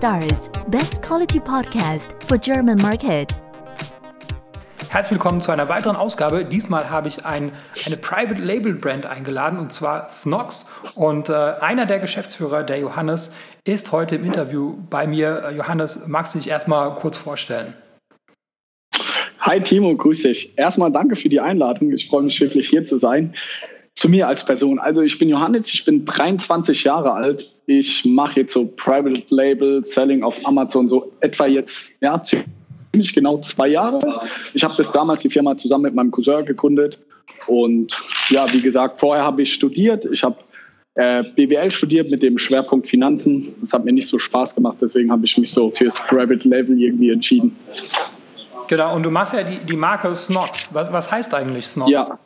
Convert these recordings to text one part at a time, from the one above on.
Stars, best quality podcast for German market. Herzlich willkommen zu einer weiteren Ausgabe. Diesmal habe ich ein, eine Private Label Brand eingeladen und zwar Snox. Und äh, einer der Geschäftsführer, der Johannes, ist heute im Interview bei mir. Äh, Johannes, magst du dich erstmal kurz vorstellen? Hi Timo, grüß dich. Erstmal danke für die Einladung. Ich freue mich wirklich hier zu sein zu mir als Person. Also ich bin Johannes, ich bin 23 Jahre alt. Ich mache jetzt so Private Label Selling auf Amazon so etwa jetzt ja ziemlich genau zwei Jahre. Ich habe bis damals die Firma zusammen mit meinem Cousin gegründet und ja, wie gesagt, vorher habe ich studiert. Ich habe äh, BWL studiert mit dem Schwerpunkt Finanzen. Das hat mir nicht so Spaß gemacht, deswegen habe ich mich so fürs Private Label irgendwie entschieden. Genau, und du machst ja die, die Marke Snox. Was, was heißt eigentlich Snox? Ja.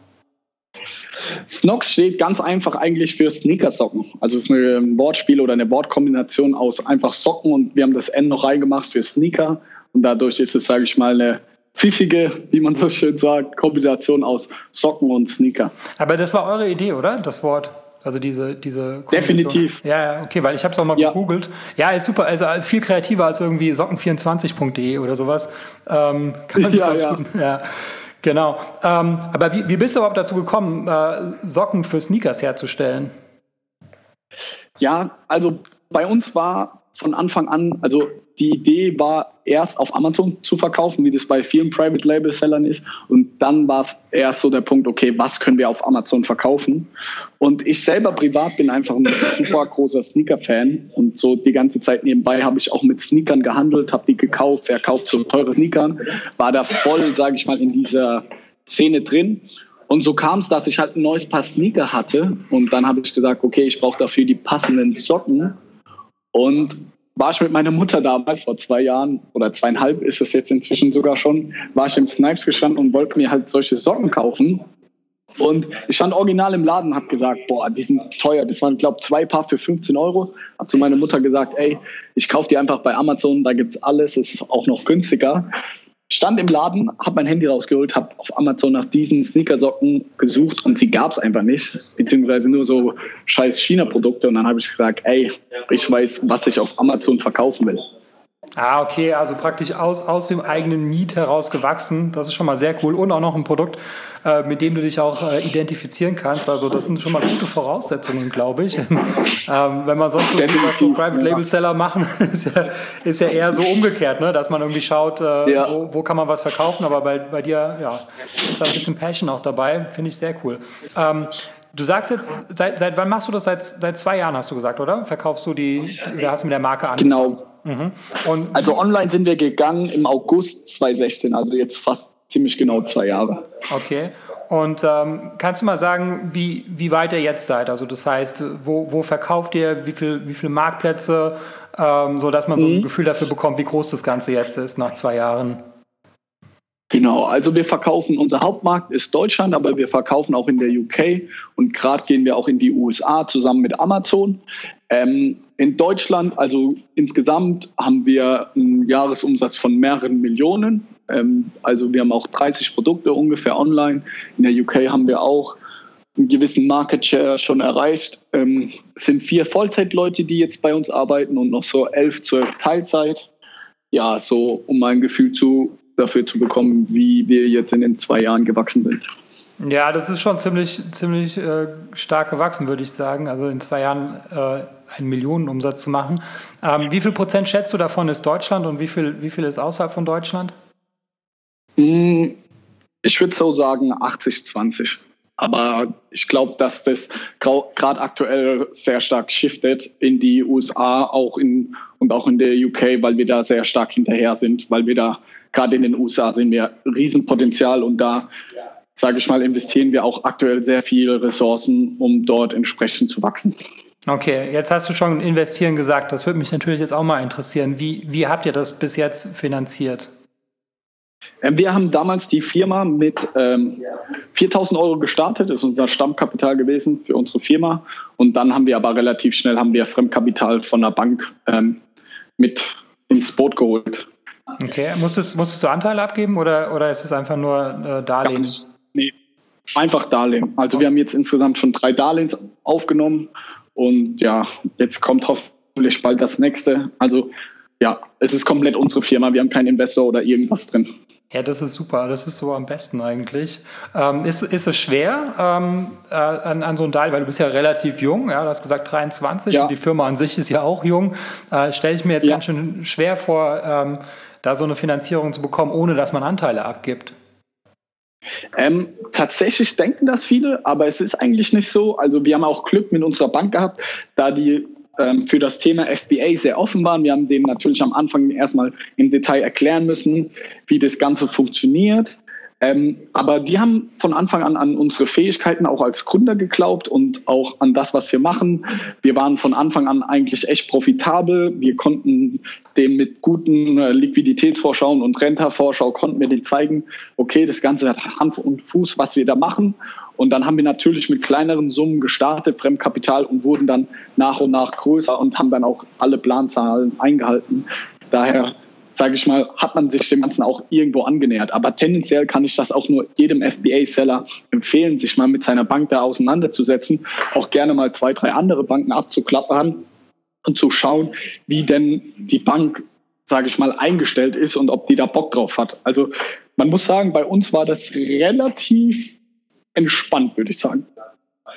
Snox steht ganz einfach eigentlich für Sneakersocken. Also es ist ein Wortspiel oder eine Wortkombination aus einfach Socken und wir haben das N noch reingemacht für Sneaker und dadurch ist es, sage ich mal, eine pfiffige, wie man so schön sagt, Kombination aus Socken und Sneaker. Aber das war eure Idee, oder? Das Wort? Also diese, diese Definitiv. Ja, okay, weil ich habe es auch mal ja. gegoogelt. Ja, ist super. Also viel kreativer als irgendwie socken24.de oder sowas. Ähm, kann man ja, ja. ja. Genau. Ähm, aber wie, wie bist du überhaupt dazu gekommen, äh, Socken für Sneakers herzustellen? Ja, also bei uns war von Anfang an, also die Idee war erst auf Amazon zu verkaufen, wie das bei vielen Private Label Sellern ist. Und dann war es erst so der Punkt, okay, was können wir auf Amazon verkaufen? Und ich selber privat bin einfach ein super großer Sneaker-Fan. Und so die ganze Zeit nebenbei habe ich auch mit Sneakern gehandelt, habe die gekauft, verkauft so teure Sneakern, war da voll, sage ich mal, in dieser Szene drin. Und so kam es, dass ich halt ein neues Paar Sneaker hatte. Und dann habe ich gesagt, okay, ich brauche dafür die passenden Socken. Und war ich mit meiner Mutter damals, vor zwei Jahren oder zweieinhalb ist es jetzt inzwischen sogar schon, war ich im Snipes gestanden und wollte mir halt solche Socken kaufen. Und ich stand original im Laden und habe gesagt, boah, die sind teuer. Das waren, glaube zwei Paar für 15 Euro. Hat zu meiner Mutter gesagt, ey, ich kaufe die einfach bei Amazon, da gibt's alles, es ist auch noch günstiger stand im Laden, habe mein Handy rausgeholt, habe auf Amazon nach diesen Sneakersocken gesucht und sie gab es einfach nicht, beziehungsweise nur so scheiß China-Produkte. Und dann habe ich gesagt, ey, ich weiß, was ich auf Amazon verkaufen will. Ah, okay, also praktisch aus, aus dem eigenen Need heraus gewachsen. Das ist schon mal sehr cool. Und auch noch ein Produkt, äh, mit dem du dich auch äh, identifizieren kannst. Also das sind schon mal gute Voraussetzungen, glaube ich. ähm, wenn man sonst so was so Private Label Seller machen, ist ja, ist ja eher so umgekehrt, ne? dass man irgendwie schaut, äh, ja. wo, wo kann man was verkaufen. Aber bei, bei dir ja, ist da ein bisschen Passion auch dabei. Finde ich sehr cool. Ähm, Du sagst jetzt, seit, seit wann machst du das? Seit, seit zwei Jahren hast du gesagt, oder? Verkaufst du die, oder hast du mit der Marke an? Genau. Mhm. also online sind wir gegangen im August 2016, also jetzt fast ziemlich genau zwei Jahre. Okay. Und ähm, kannst du mal sagen, wie, wie weit ihr jetzt seid? Also das heißt, wo, wo verkauft ihr, wie, viel, wie viele Marktplätze, ähm, so dass man so ein mhm. Gefühl dafür bekommt, wie groß das Ganze jetzt ist nach zwei Jahren? Genau, also wir verkaufen, unser Hauptmarkt ist Deutschland, aber wir verkaufen auch in der UK und gerade gehen wir auch in die USA zusammen mit Amazon. Ähm, in Deutschland, also insgesamt haben wir einen Jahresumsatz von mehreren Millionen. Ähm, also wir haben auch 30 Produkte ungefähr online. In der UK haben wir auch einen gewissen Market Share schon erreicht. Ähm, es sind vier Vollzeitleute, die jetzt bei uns arbeiten und noch so elf, zwölf Teilzeit. Ja, so um ein Gefühl zu, dafür zu bekommen, wie wir jetzt in den zwei Jahren gewachsen sind. Ja, das ist schon ziemlich, ziemlich äh, stark gewachsen, würde ich sagen. Also in zwei Jahren äh, einen Millionenumsatz zu machen. Ähm, wie viel Prozent schätzt du davon ist Deutschland und wie viel, wie viel ist außerhalb von Deutschland? Mm, ich würde so sagen 80, 20. Aber ich glaube, dass das gerade aktuell sehr stark shiftet in die USA auch in, und auch in der UK, weil wir da sehr stark hinterher sind, weil wir da gerade in den USA sehen wir Riesenpotenzial und da, sage ich mal, investieren wir auch aktuell sehr viele Ressourcen, um dort entsprechend zu wachsen. Okay, jetzt hast du schon investieren gesagt. Das würde mich natürlich jetzt auch mal interessieren. Wie, wie habt ihr das bis jetzt finanziert? Ähm, wir haben damals die Firma mit ähm, 4000 Euro gestartet, das ist unser Stammkapital gewesen für unsere Firma. Und dann haben wir aber relativ schnell haben wir Fremdkapital von der Bank ähm, mit ins Boot geholt. Okay, musstest, musstest du Anteile abgeben oder, oder ist es einfach nur äh, Darlehen? Ganz, nee, einfach Darlehen. Also wir haben jetzt insgesamt schon drei Darlehen aufgenommen und ja, jetzt kommt hoffentlich bald das nächste. Also ja, es ist komplett unsere Firma. Wir haben keinen Investor oder irgendwas drin. Ja, das ist super. Das ist so am besten eigentlich. Ähm, ist, ist es schwer ähm, äh, an, an so ein Teil, weil du bist ja relativ jung, ja, du hast gesagt 23 ja. und die Firma an sich ist ja auch jung. Äh, Stelle ich mir jetzt ja. ganz schön schwer vor, ähm, da so eine Finanzierung zu bekommen, ohne dass man Anteile abgibt. Ähm, tatsächlich denken das viele, aber es ist eigentlich nicht so. Also wir haben auch Glück mit unserer Bank gehabt, da die ähm, für das Thema FBA sehr offen waren. Wir haben denen natürlich am Anfang erstmal im Detail erklären müssen, wie das Ganze funktioniert. Ähm, aber die haben von Anfang an an unsere Fähigkeiten auch als Gründer geglaubt und auch an das, was wir machen. Wir waren von Anfang an eigentlich echt profitabel. Wir konnten dem mit guten äh, Liquiditätsvorschauen und Rentervorschau konnten wir denen zeigen, okay, das Ganze hat Hand und Fuß, was wir da machen. Und dann haben wir natürlich mit kleineren Summen gestartet, Fremdkapital, und wurden dann nach und nach größer und haben dann auch alle Planzahlen eingehalten. Daher sage ich mal, hat man sich dem Ganzen auch irgendwo angenähert. Aber tendenziell kann ich das auch nur jedem FBA-Seller empfehlen, sich mal mit seiner Bank da auseinanderzusetzen, auch gerne mal zwei, drei andere Banken abzuklappern und zu schauen, wie denn die Bank, sage ich mal, eingestellt ist und ob die da Bock drauf hat. Also man muss sagen, bei uns war das relativ entspannt, würde ich sagen.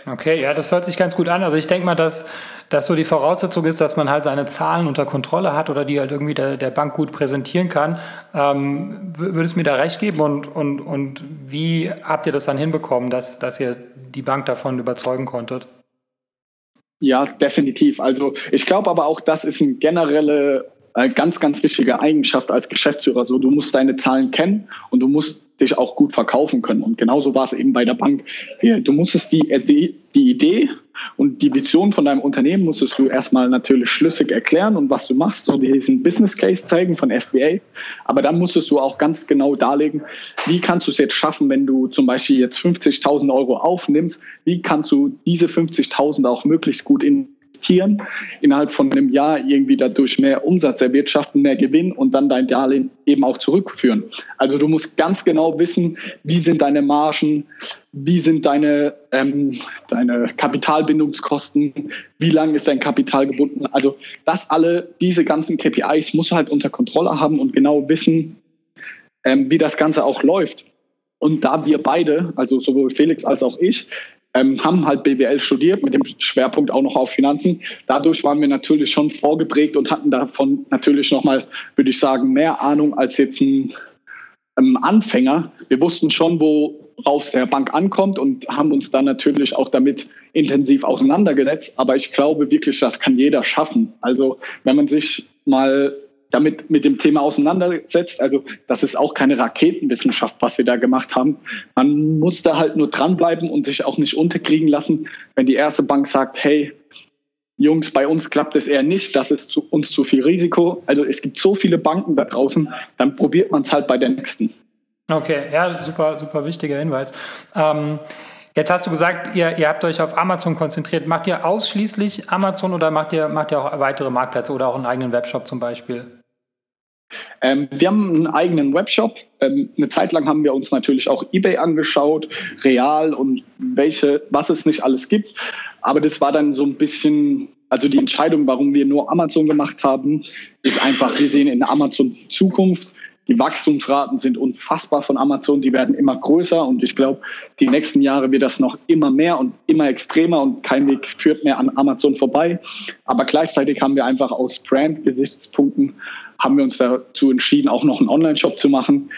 Okay, ja, das hört sich ganz gut an. Also ich denke mal, dass das so die Voraussetzung ist, dass man halt seine Zahlen unter Kontrolle hat oder die halt irgendwie der, der Bank gut präsentieren kann. Ähm, würdest du mir da recht geben und, und, und wie habt ihr das dann hinbekommen, dass, dass ihr die Bank davon überzeugen konntet? Ja, definitiv. Also ich glaube aber auch, das ist eine generelle ganz, ganz wichtige Eigenschaft als Geschäftsführer. So, du musst deine Zahlen kennen und du musst dich auch gut verkaufen können. Und genauso war es eben bei der Bank. Du musstest die, die Idee und die Vision von deinem Unternehmen musstest du erstmal natürlich schlüssig erklären und was du machst, so diesen Business Case zeigen von FBA. Aber dann musstest du auch ganz genau darlegen, wie kannst du es jetzt schaffen, wenn du zum Beispiel jetzt 50.000 Euro aufnimmst, wie kannst du diese 50.000 auch möglichst gut in investieren, innerhalb von einem Jahr irgendwie dadurch mehr Umsatz erwirtschaften, mehr Gewinn und dann dein Darlehen eben auch zurückführen. Also du musst ganz genau wissen, wie sind deine Margen, wie sind deine, ähm, deine Kapitalbindungskosten, wie lang ist dein Kapital gebunden. Also das alle, diese ganzen KPIs musst du halt unter Kontrolle haben und genau wissen, ähm, wie das Ganze auch läuft. Und da wir beide, also sowohl Felix als auch ich, ähm, haben halt BWL studiert mit dem Schwerpunkt auch noch auf Finanzen. Dadurch waren wir natürlich schon vorgeprägt und hatten davon natürlich nochmal, würde ich sagen, mehr Ahnung als jetzt ein ähm, Anfänger. Wir wussten schon, worauf der Bank ankommt und haben uns dann natürlich auch damit intensiv auseinandergesetzt. Aber ich glaube wirklich, das kann jeder schaffen. Also wenn man sich mal damit mit dem Thema auseinandersetzt. Also das ist auch keine Raketenwissenschaft, was wir da gemacht haben. Man muss da halt nur dranbleiben und sich auch nicht unterkriegen lassen, wenn die erste Bank sagt, hey, Jungs, bei uns klappt es eher nicht, das ist zu, uns zu viel Risiko. Also es gibt so viele Banken da draußen, dann probiert man es halt bei der nächsten. Okay, ja, super, super wichtiger Hinweis. Ähm, jetzt hast du gesagt, ihr, ihr habt euch auf Amazon konzentriert. Macht ihr ausschließlich Amazon oder macht ihr, macht ihr auch weitere Marktplätze oder auch einen eigenen Webshop zum Beispiel? Ähm, wir haben einen eigenen Webshop. Ähm, eine Zeit lang haben wir uns natürlich auch eBay angeschaut, Real und welche, was es nicht alles gibt. Aber das war dann so ein bisschen, also die Entscheidung, warum wir nur Amazon gemacht haben, ist einfach, wir sehen in Amazon die Zukunft. Die Wachstumsraten sind unfassbar von Amazon, die werden immer größer und ich glaube, die nächsten Jahre wird das noch immer mehr und immer extremer und kein Weg führt mehr an Amazon vorbei. Aber gleichzeitig haben wir einfach aus Brand-Gesichtspunkten haben wir uns dazu entschieden, auch noch einen Online-Shop zu machen.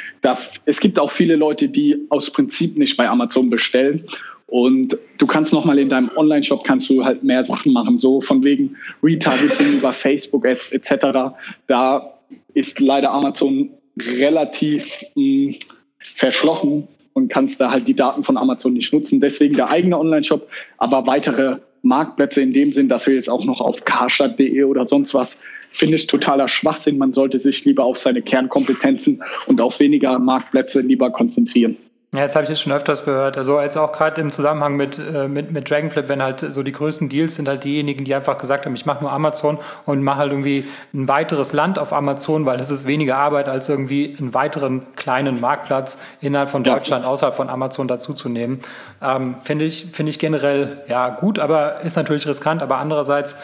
Es gibt auch viele Leute, die aus Prinzip nicht bei Amazon bestellen. Und du kannst nochmal in deinem Online-Shop kannst du halt mehr Sachen machen, so von wegen Retargeting über Facebook-Ads etc. Da ist leider Amazon relativ mh, hm, verschlossen und kannst da halt die Daten von Amazon nicht nutzen. Deswegen der eigene Online-Shop, aber weitere Marktplätze in dem Sinn, dass wir jetzt auch noch auf carstadt.de oder sonst was finde ich totaler Schwachsinn. Man sollte sich lieber auf seine Kernkompetenzen und auf weniger Marktplätze lieber konzentrieren. Ja, jetzt habe ich es schon öfters gehört. Also jetzt auch gerade im Zusammenhang mit, äh, mit, mit Dragonflip, wenn halt so die größten Deals sind halt diejenigen, die einfach gesagt haben, ich mache nur Amazon und mache halt irgendwie ein weiteres Land auf Amazon, weil es ist weniger Arbeit, als irgendwie einen weiteren kleinen Marktplatz innerhalb von Deutschland, ja. außerhalb von Amazon dazuzunehmen. Ähm, Finde ich, finde ich generell ja gut, aber ist natürlich riskant, aber andererseits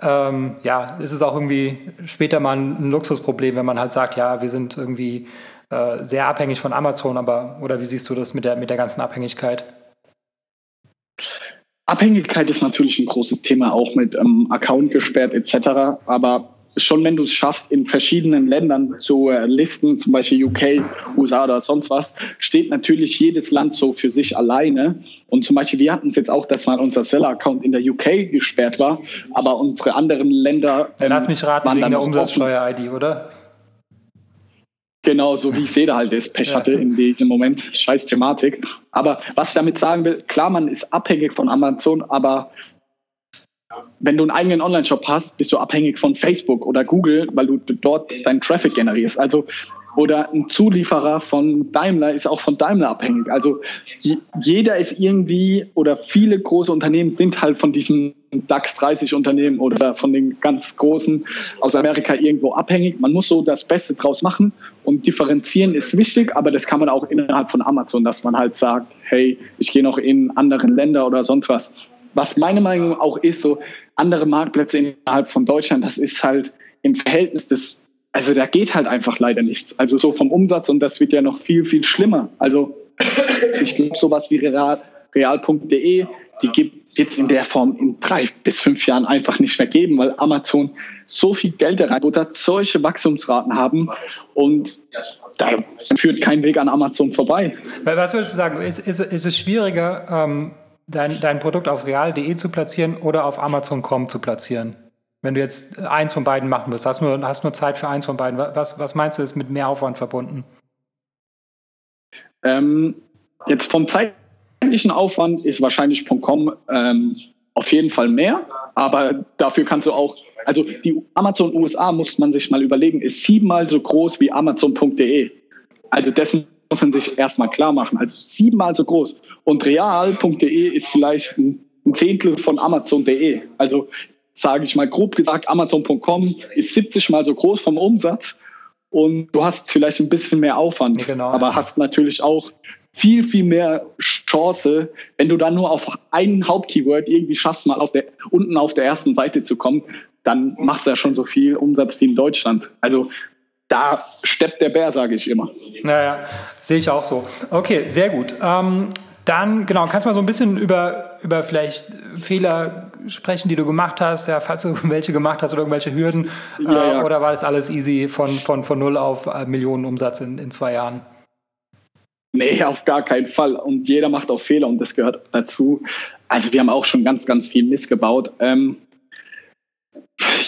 ähm, ja, ist es auch irgendwie später mal ein, Luxusproblem, wenn man halt sagt, ja, wir sind irgendwie äh, sehr abhängig von Amazon, aber oder wie siehst du das mit der, mit der ganzen Abhängigkeit? Abhängigkeit ist natürlich ein großes Thema, auch mit ähm, Account gesperrt etc. Aber schon wenn du es schaffst, in verschiedenen Ländern zu äh, listen, zum Beispiel UK, USA oder sonst was, steht natürlich jedes Land so für sich alleine. Und zum Beispiel, wir hatten es jetzt auch, dass mal unser Seller-Account in der UK gesperrt war, aber unsere anderen Länder. Ähm, Lass mich raten, wegen der Umsatzsteuer-ID, oder? Genau, so wie ich sehe, halt das Pech hatte in diesem Moment. Scheiß Thematik. Aber was ich damit sagen will, klar, man ist abhängig von Amazon, aber wenn du einen eigenen Online-Shop hast, bist du abhängig von Facebook oder Google, weil du dort deinen Traffic generierst. Also oder ein Zulieferer von Daimler ist auch von Daimler abhängig. Also jeder ist irgendwie oder viele große Unternehmen sind halt von diesen DAX 30 Unternehmen oder von den ganz großen aus Amerika irgendwo abhängig. Man muss so das Beste draus machen und differenzieren ist wichtig, aber das kann man auch innerhalb von Amazon, dass man halt sagt, hey, ich gehe noch in andere Länder oder sonst was was meine Meinung auch ist, so andere Marktplätze innerhalb von Deutschland, das ist halt im Verhältnis des, also da geht halt einfach leider nichts. Also so vom Umsatz und das wird ja noch viel, viel schlimmer. Also ich glaube, sowas wie real, real.de, die gibt jetzt in der Form in drei bis fünf Jahren einfach nicht mehr geben, weil Amazon so viel Geld reinbuttert, solche Wachstumsraten haben und da führt kein Weg an Amazon vorbei. Was würdest du sagen, ist, ist, ist es schwieriger, ähm dein, dein Produkt auf real.de zu platzieren oder auf Amazon.com zu platzieren? Wenn du jetzt eins von beiden machen musst, hast nur, hast nur Zeit für eins von beiden. Was, was meinst du, ist mit mehr Aufwand verbunden? Ähm, jetzt vom zeitlichen Aufwand ist wahrscheinlich .com ähm, auf jeden Fall mehr, aber dafür kannst du auch, also die Amazon USA muss man sich mal überlegen, ist siebenmal so groß wie Amazon.de. Also das muss man sich erstmal klar machen. Also siebenmal so groß. Und real.de ist vielleicht ein, Zehntel von Amazon.de. Also sage ich mal grob gesagt, Amazon.com ist 70 mal so groß vom Umsatz und du hast vielleicht ein bisschen mehr Aufwand, genau, aber ja. hast natürlich auch viel, viel mehr Chance, wenn du dann nur auf ein Hauptkeyword irgendwie schaffst, mal auf der, unten auf der ersten Seite zu kommen, dann machst du ja schon so viel Umsatz wie in Deutschland. Also da steppt der Bär, sage ich immer. Naja, sehe ich auch so. Okay, sehr gut. Ähm, dann, genau, kannst du mal so ein bisschen über, über vielleicht Fehler sprechen, die du gemacht hast, ja, falls du welche gemacht hast oder irgendwelche Hürden, ja, äh, ja. oder war das alles easy von, von, von null auf äh, Millionen Umsatz in, in zwei Jahren? Nee, auf gar keinen Fall. Und jeder macht auch Fehler und das gehört dazu. Also wir haben auch schon ganz, ganz viel missgebaut. Ähm,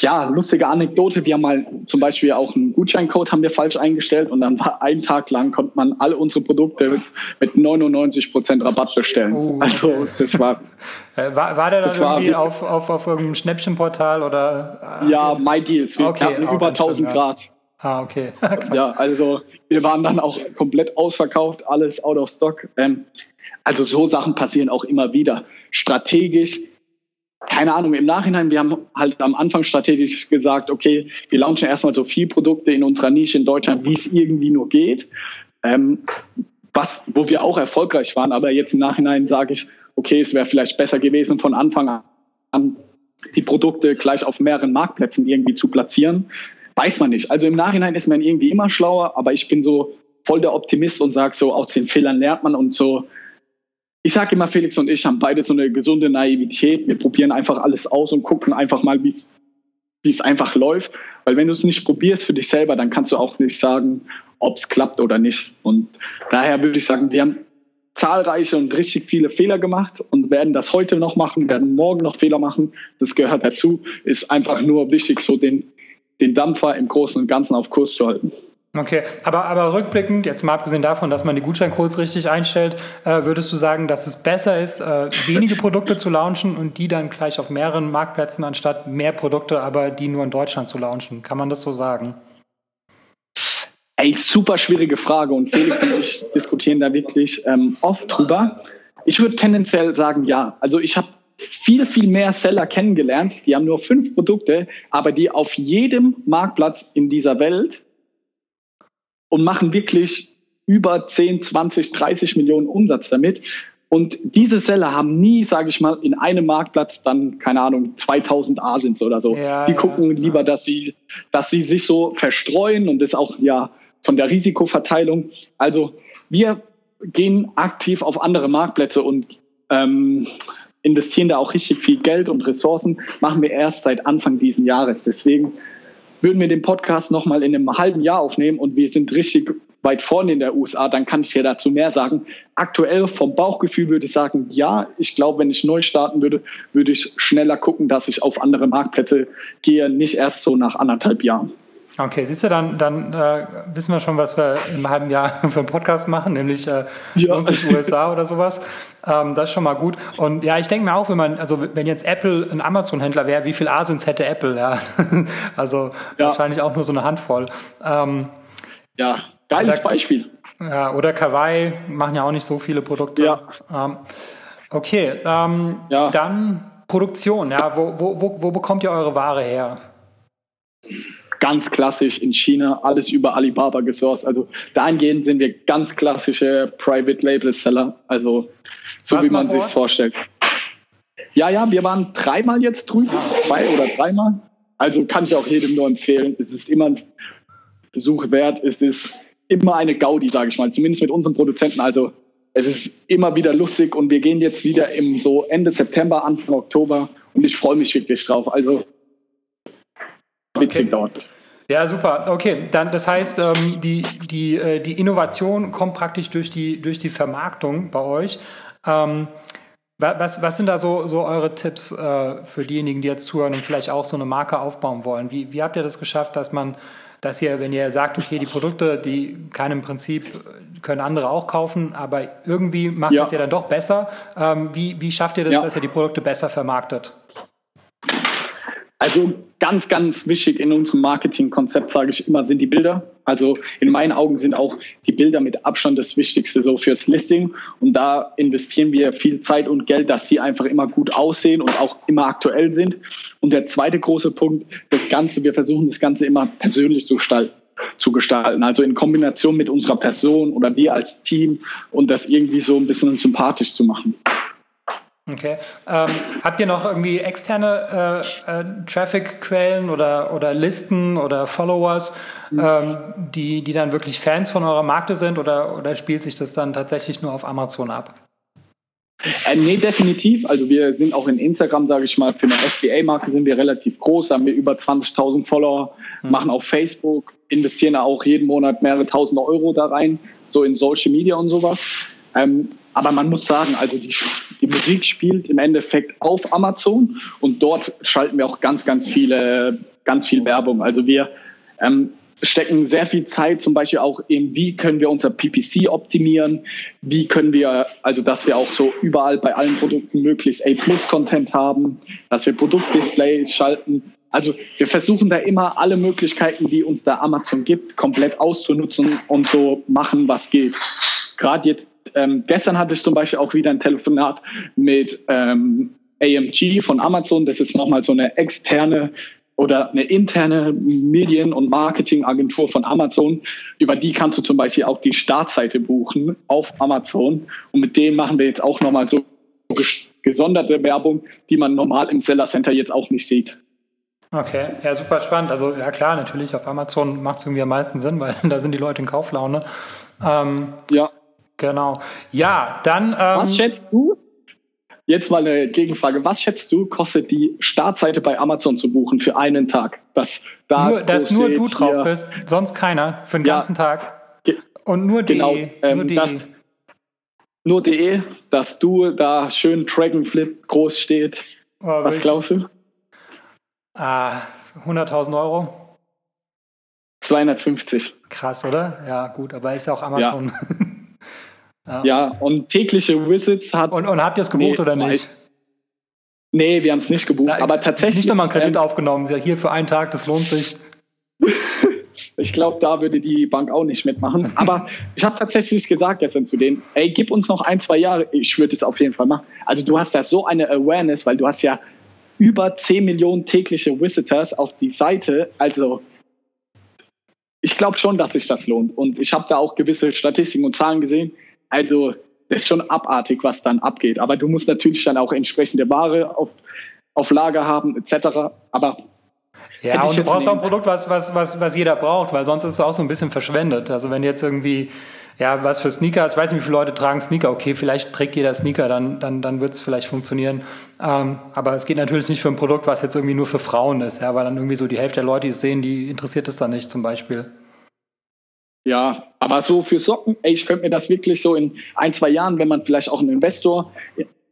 ja, lustige Anekdote. Wir haben mal zum Beispiel auch einen Gutscheincode haben wir falsch eingestellt und dann war ein Tag lang konnte man alle unsere Produkte mit, 99 Prozent Rabatt bestellen. Oh. Also das war. Äh, war, war der dann irgendwie auf, auf, auf irgendeinem Schnäppchenportal oder? Äh, ja, MyDeals. Wir okay, hatten über 1000 schön, Grad. Ja. Ah, okay. ja, also wir waren dann auch komplett ausverkauft, alles out of stock. Ähm, also so Sachen passieren auch immer wieder. Strategisch keine Ahnung, im Nachhinein, wir haben halt am Anfang strategisch gesagt, okay, wir launchen erstmal so viel Produkte in unserer Nische in Deutschland, wie es irgendwie nur geht. Ähm, was, wo wir auch erfolgreich waren, aber jetzt im Nachhinein sage ich, okay, es wäre vielleicht besser gewesen, von Anfang an die Produkte gleich auf mehreren Marktplätzen irgendwie zu platzieren. Weiß man nicht. Also im Nachhinein ist man irgendwie immer schlauer, aber ich bin so voll der Optimist und sage so, aus den Fehlern lernt man und so ich sage immer, Felix und ich haben beide so eine gesunde Naivität. Wir probieren einfach alles aus und gucken einfach mal, wie es einfach läuft. Weil wenn du es nicht probierst für dich selber, dann kannst du auch nicht sagen, ob es klappt oder nicht. Und daher würde ich sagen, wir haben zahlreiche und richtig viele Fehler gemacht und werden das heute noch machen, werden morgen noch Fehler machen. Das gehört dazu. Ist einfach nur wichtig, so den, den Dampfer im Großen und Ganzen auf Kurs zu halten. Okay, aber, aber rückblickend, jetzt mal abgesehen davon, dass man die Gutscheincodes richtig einstellt, äh, würdest du sagen, dass es besser ist, äh, wenige Produkte zu launchen und die dann gleich auf mehreren Marktplätzen anstatt mehr Produkte, aber die nur in Deutschland zu launchen? Kann man das so sagen? Ey, super schwierige Frage und Felix und ich diskutieren da wirklich ähm, oft drüber. Ich würde tendenziell sagen, ja. Also ich habe viel, viel mehr Seller kennengelernt, die haben nur fünf Produkte, aber die auf jedem Marktplatz in dieser Welt und machen wirklich über 10, 20, 30 Millionen Umsatz damit. Und diese Seller haben nie, sage ich mal, in einem Marktplatz dann, keine Ahnung, 2000 Asins oder so. Ja, die gucken ja, lieber, dass sie, dass sie sich so verstreuen und das auch ja von der Risikoverteilung. Also wir gehen aktiv auf andere Marktplätze und ähm, investieren da auch richtig viel Geld und Ressourcen, machen wir erst seit Anfang diesen Jahres. Deswegen würden wir den Podcast nochmal in einem halben Jahr aufnehmen und wir sind richtig weit vorne in der USA, dann kann ich dir dazu mehr sagen. Aktuell vom Bauchgefühl würde ich sagen, ja, ich glaube, wenn ich neu starten würde, würde ich schneller gucken, dass ich auf andere Marktplätze gehe, nicht erst so nach anderthalb Jahren. Okay, siehst du, dann, dann äh, wissen wir schon, was wir im halben Jahr für einen Podcast machen, nämlich äh, ja. USA oder sowas. Ähm, das ist schon mal gut. Und ja, ich denke mir auch, wenn man, also wenn jetzt Apple ein Amazon-Händler wäre, wie viel Asins hätte Apple? Ja? also ja. wahrscheinlich auch nur so eine Handvoll. Ähm, ja, geiles oder, Beispiel. Ja, oder Kawaii machen ja auch nicht so viele Produkte. Ja. Ähm, okay, ähm, dann Produktion. Ja, wo, wo, wo, wo bekommt ihr eure Ware her? Ganz klassisch in China, alles über Alibaba gesourced. Also dahingehend sind wir ganz klassische Private Label Seller, also so Was wie man sich vorstellt. Ja, ja, wir waren dreimal jetzt drüben, zwei oder dreimal. Also kann ich auch jedem nur empfehlen. Es ist immer ein Besuch wert. Es ist immer eine Gaudi, sage ich mal, zumindest mit unseren Produzenten. Also es ist immer wieder lustig und wir gehen jetzt wieder im so Ende September, Anfang Oktober und ich freue mich wirklich drauf. Also witzig okay. dort. Ja, super. Okay, dann das heißt, ähm, die, die, äh, die Innovation kommt praktisch durch die, durch die Vermarktung bei euch. Ähm, was, was sind da so, so eure Tipps äh, für diejenigen, die jetzt zuhören und vielleicht auch so eine Marke aufbauen wollen? Wie, wie habt ihr das geschafft, dass man, dass ihr, wenn ihr sagt, okay, die Produkte, die kann im Prinzip, können andere auch kaufen, aber irgendwie macht ja. es ja dann doch besser. Ähm, wie, wie schafft ihr das, ja. dass ihr die Produkte besser vermarktet? Also ganz, ganz wichtig in unserem Marketingkonzept, sage ich immer, sind die Bilder. Also in meinen Augen sind auch die Bilder mit Abstand das Wichtigste so fürs Listing. Und da investieren wir viel Zeit und Geld, dass die einfach immer gut aussehen und auch immer aktuell sind. Und der zweite große Punkt, das Ganze, wir versuchen das Ganze immer persönlich zu gestalten zu gestalten. Also in Kombination mit unserer Person oder wir als Team und das irgendwie so ein bisschen sympathisch zu machen. Okay. Ähm, habt ihr noch irgendwie externe äh, äh, Traffic-Quellen oder, oder Listen oder Followers, ähm, die, die dann wirklich Fans von eurer Marke sind oder, oder spielt sich das dann tatsächlich nur auf Amazon ab? Äh, nee, definitiv. Also wir sind auch in Instagram, sage ich mal, für eine FBA-Marke sind wir relativ groß, haben wir über 20.000 Follower, mhm. machen auf Facebook, investieren auch jeden Monat mehrere tausend Euro da rein, so in Social Media und sowas. Ähm, aber man muss sagen, also die, die Musik spielt im Endeffekt auf Amazon und dort schalten wir auch ganz, ganz viele, ganz viel Werbung. Also wir ähm, stecken sehr viel Zeit zum Beispiel auch in, wie können wir unser PPC optimieren, wie können wir, also dass wir auch so überall bei allen Produkten möglichst A-Plus-Content haben, dass wir Produktdisplays schalten. Also wir versuchen da immer alle Möglichkeiten, die uns da Amazon gibt, komplett auszunutzen und so machen, was geht. Gerade jetzt ähm, gestern hatte ich zum Beispiel auch wieder ein Telefonat mit ähm, AMG von Amazon. Das ist nochmal so eine externe oder eine interne Medien- und Marketingagentur von Amazon. Über die kannst du zum Beispiel auch die Startseite buchen auf Amazon. Und mit denen machen wir jetzt auch nochmal so gesonderte Werbung, die man normal im Seller Center jetzt auch nicht sieht. Okay, ja, super spannend. Also ja klar, natürlich auf Amazon macht es irgendwie am meisten Sinn, weil da sind die Leute in Kauflaune. Ähm, ja. Genau. Ja, dann. Ähm, Was schätzt du? Jetzt mal eine Gegenfrage. Was schätzt du, kostet die Startseite bei Amazon zu buchen für einen Tag? Dass, da nur, dass nur du drauf hier, bist, sonst keiner, für den ja, ganzen Tag. Und nur genau, de. Ähm, nur de. Das, nur de, dass du da schön Dragonflip groß steht. Oh, Was glaubst du? Ah, 100.000 Euro. 250. Krass, oder? Ja, gut, aber ist ja auch Amazon. Ja. Ja. ja, und tägliche Visits hat. Und, und habt ihr es gebucht nee, oder nicht? Nee, wir haben es nicht gebucht, da, aber tatsächlich. Nicht nochmal einen Kredit ähm, aufgenommen, hier für einen Tag, das lohnt sich. ich glaube, da würde die Bank auch nicht mitmachen. Aber ich habe tatsächlich gesagt gestern zu denen, ey, gib uns noch ein, zwei Jahre, ich würde es auf jeden Fall machen. Also du hast da so eine Awareness, weil du hast ja über 10 Millionen tägliche Visitors auf die Seite. Also ich glaube schon, dass sich das lohnt. Und ich habe da auch gewisse Statistiken und Zahlen gesehen. Also das ist schon abartig, was dann abgeht. Aber du musst natürlich dann auch entsprechende Ware auf, auf Lager haben, etc. Aber ja, und du brauchst auch ein Produkt, was, was, was, was jeder braucht, weil sonst ist es auch so ein bisschen verschwendet. Also wenn jetzt irgendwie, ja, was für Sneaker, ich weiß nicht, wie viele Leute tragen Sneaker, okay, vielleicht trägt jeder Sneaker, dann, dann, dann wird es vielleicht funktionieren. Ähm, aber es geht natürlich nicht für ein Produkt, was jetzt irgendwie nur für Frauen ist, ja, weil dann irgendwie so die Hälfte der Leute, die es sehen, die interessiert es dann nicht zum Beispiel. Ja, aber so für Socken, ey, ich könnte mir das wirklich so in ein, zwei Jahren, wenn man vielleicht auch einen Investor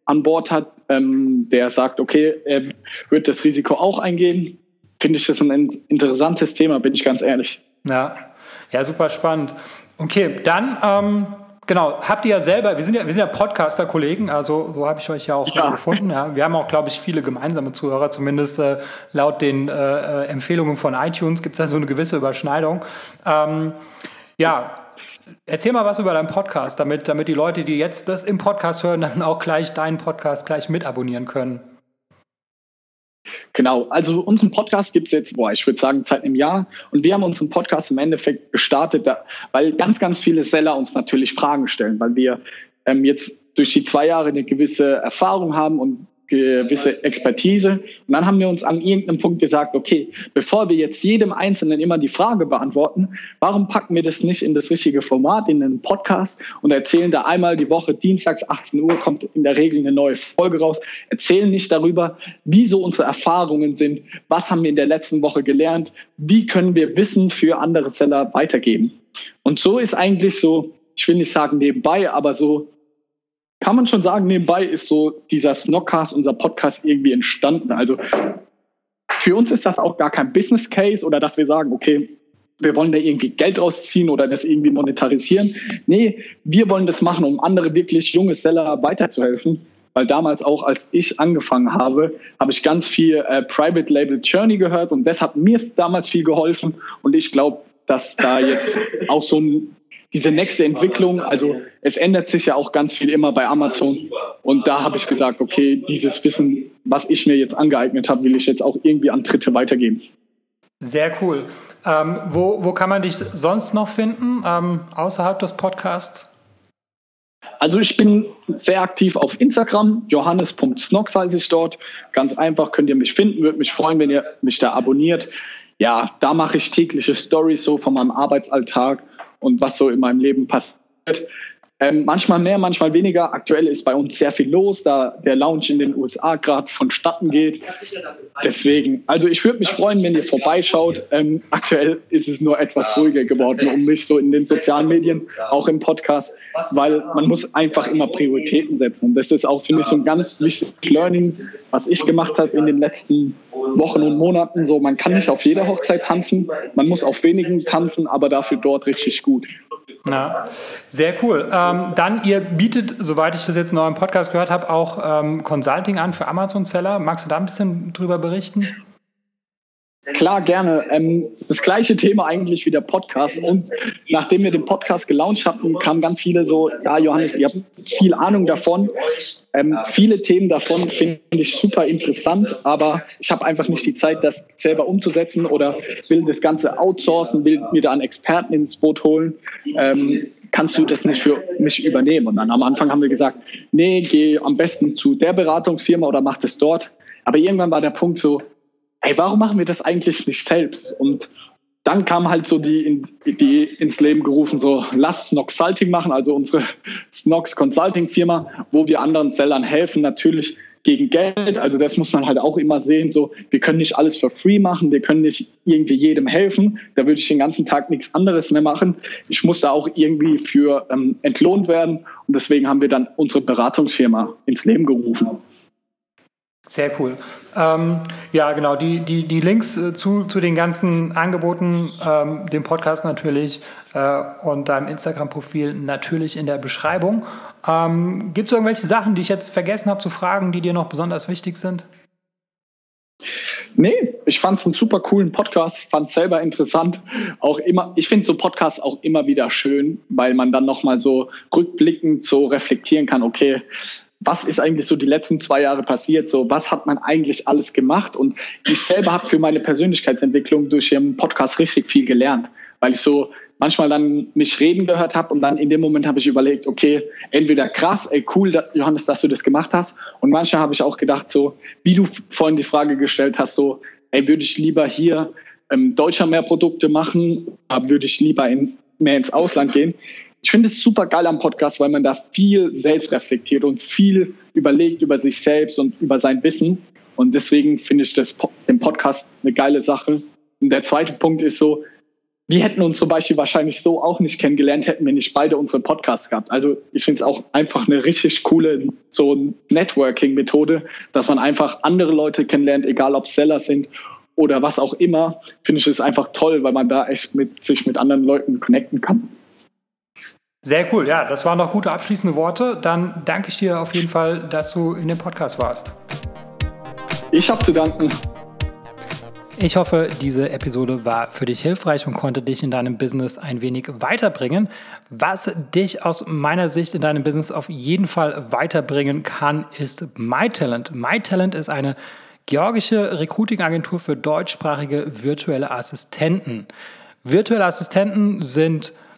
an Bord hat, ähm, der sagt, okay, er wird das Risiko auch eingehen, finde ich das ein interessantes Thema, bin ich ganz ehrlich. Ja, ja, super spannend. Okay, dann ähm, genau, habt ihr ja selber, wir sind ja, wir sind ja Podcaster-Kollegen, also so habe ich euch ja auch ja. gefunden. Ja. Wir haben auch, glaube ich, viele gemeinsame Zuhörer, zumindest äh, laut den äh, äh Empfehlungen von iTunes gibt es da so eine gewisse Überschneidung. Ähm, ja, erzähl mal was über deinen Podcast, damit, damit die Leute, die jetzt das im Podcast hören, dann auch gleich deinen Podcast gleich mit abonnieren können. Genau, also unseren Podcast gibt es jetzt, boah, ich würde sagen, seit einem Jahr. Und wir haben unseren Podcast im Endeffekt gestartet, weil ganz, ganz viele Seller uns natürlich Fragen stellen, weil wir ähm, jetzt durch die zwei Jahre eine gewisse Erfahrung haben und gewisse Expertise. Und dann haben wir uns an irgendeinem Punkt gesagt, okay, bevor wir jetzt jedem Einzelnen immer die Frage beantworten, warum packen wir das nicht in das richtige Format, in einen Podcast und erzählen da einmal die Woche, dienstags 18 Uhr kommt in der Regel eine neue Folge raus, erzählen nicht darüber, wie so unsere Erfahrungen sind, was haben wir in der letzten Woche gelernt, wie können wir Wissen für andere Seller weitergeben. Und so ist eigentlich so, ich will nicht sagen nebenbei, aber so kann man schon sagen, nebenbei ist so dieser Snockcast, unser Podcast irgendwie entstanden. Also für uns ist das auch gar kein Business Case oder dass wir sagen, okay, wir wollen da irgendwie Geld rausziehen oder das irgendwie monetarisieren. Nee, wir wollen das machen, um andere wirklich junge Seller weiterzuhelfen. Weil damals auch, als ich angefangen habe, habe ich ganz viel äh, Private Label Journey gehört und das hat mir damals viel geholfen. Und ich glaube, dass da jetzt auch so ein diese nächste Entwicklung, also es ändert sich ja auch ganz viel immer bei Amazon. Und da habe ich gesagt, okay, dieses Wissen, was ich mir jetzt angeeignet habe, will ich jetzt auch irgendwie an Dritte weitergeben. Sehr cool. Ähm, wo, wo kann man dich sonst noch finden, ähm, außerhalb des Podcasts? Also ich bin sehr aktiv auf Instagram, johannes.snox heiße ich dort. Ganz einfach könnt ihr mich finden, würde mich freuen, wenn ihr mich da abonniert. Ja, da mache ich tägliche Stories so von meinem Arbeitsalltag und was so in meinem Leben passiert. Ähm, manchmal mehr, manchmal weniger. Aktuell ist bei uns sehr viel los, da der Lounge in den USA gerade vonstatten geht. Deswegen, also ich würde mich freuen, wenn ihr vorbeischaut. Ähm, aktuell ist es nur etwas ruhiger geworden um mich so in den sozialen Medien, auch im Podcast, weil man muss einfach immer Prioritäten setzen. Und das ist auch, finde ich, so ein ganz wichtiges Learning, was ich gemacht habe in den letzten Wochen und Monaten. So, man kann nicht auf jeder Hochzeit tanzen, man muss auf wenigen tanzen, aber dafür dort richtig gut. Na, sehr cool. Ähm, dann, ihr bietet, soweit ich das jetzt in eurem Podcast gehört habe, auch ähm, Consulting an für Amazon-Seller. Magst du da ein bisschen drüber berichten? Klar, gerne. Ähm, das gleiche Thema eigentlich wie der Podcast. Und nachdem wir den Podcast gelauncht hatten, kamen ganz viele so, ja, Johannes, ihr habt viel Ahnung davon. Ähm, viele Themen davon finde ich super interessant, aber ich habe einfach nicht die Zeit, das selber umzusetzen oder will das Ganze outsourcen, will mir da einen Experten ins Boot holen. Ähm, kannst du das nicht für mich übernehmen? Und dann am Anfang haben wir gesagt, nee, geh am besten zu der Beratungsfirma oder mach das dort. Aber irgendwann war der Punkt so, hey, warum machen wir das eigentlich nicht selbst? Und dann kam halt so die, die ins Leben gerufen, so lass Snox Salting machen, also unsere Snox Consulting Firma, wo wir anderen Sellern helfen, natürlich gegen Geld. Also das muss man halt auch immer sehen, so wir können nicht alles for free machen, wir können nicht irgendwie jedem helfen. Da würde ich den ganzen Tag nichts anderes mehr machen. Ich muss da auch irgendwie für ähm, entlohnt werden und deswegen haben wir dann unsere Beratungsfirma ins Leben gerufen. Sehr cool. Ähm, ja, genau. Die, die, die Links äh, zu, zu den ganzen Angeboten, ähm, dem Podcast natürlich äh, und deinem Instagram-Profil natürlich in der Beschreibung. Ähm, Gibt es irgendwelche Sachen, die ich jetzt vergessen habe zu fragen, die dir noch besonders wichtig sind? Nee, ich fand es einen super coolen Podcast, fand selber interessant. Auch immer, ich finde so Podcasts auch immer wieder schön, weil man dann nochmal so rückblickend so reflektieren kann, okay, was ist eigentlich so die letzten zwei Jahre passiert, so was hat man eigentlich alles gemacht und ich selber habe für meine Persönlichkeitsentwicklung durch ihren Podcast richtig viel gelernt, weil ich so manchmal dann mich reden gehört habe und dann in dem Moment habe ich überlegt, okay, entweder krass, ey cool, Johannes, dass du das gemacht hast. Und manchmal habe ich auch gedacht, so, wie du vorhin die Frage gestellt hast, so, ey, würde ich lieber hier ähm, Deutscher mehr Produkte machen, würde ich lieber in, mehr ins Ausland gehen. Ich finde es super geil am Podcast, weil man da viel selbst reflektiert und viel überlegt über sich selbst und über sein Wissen. Und deswegen finde ich das, den Podcast eine geile Sache. Und der zweite Punkt ist so, wir hätten uns zum Beispiel wahrscheinlich so auch nicht kennengelernt, hätten wir nicht beide unsere Podcasts gehabt. Also ich finde es auch einfach eine richtig coole so Networking-Methode, dass man einfach andere Leute kennenlernt, egal ob Seller sind oder was auch immer. Finde ich es einfach toll, weil man da echt mit, sich mit anderen Leuten connecten kann. Sehr cool, ja, das waren noch gute abschließende Worte. Dann danke ich dir auf jeden Fall, dass du in dem Podcast warst. Ich habe zu danken. Ich hoffe, diese Episode war für dich hilfreich und konnte dich in deinem Business ein wenig weiterbringen. Was dich aus meiner Sicht in deinem Business auf jeden Fall weiterbringen kann, ist MyTalent. MyTalent ist eine georgische Recruiting-Agentur für deutschsprachige virtuelle Assistenten. Virtuelle Assistenten sind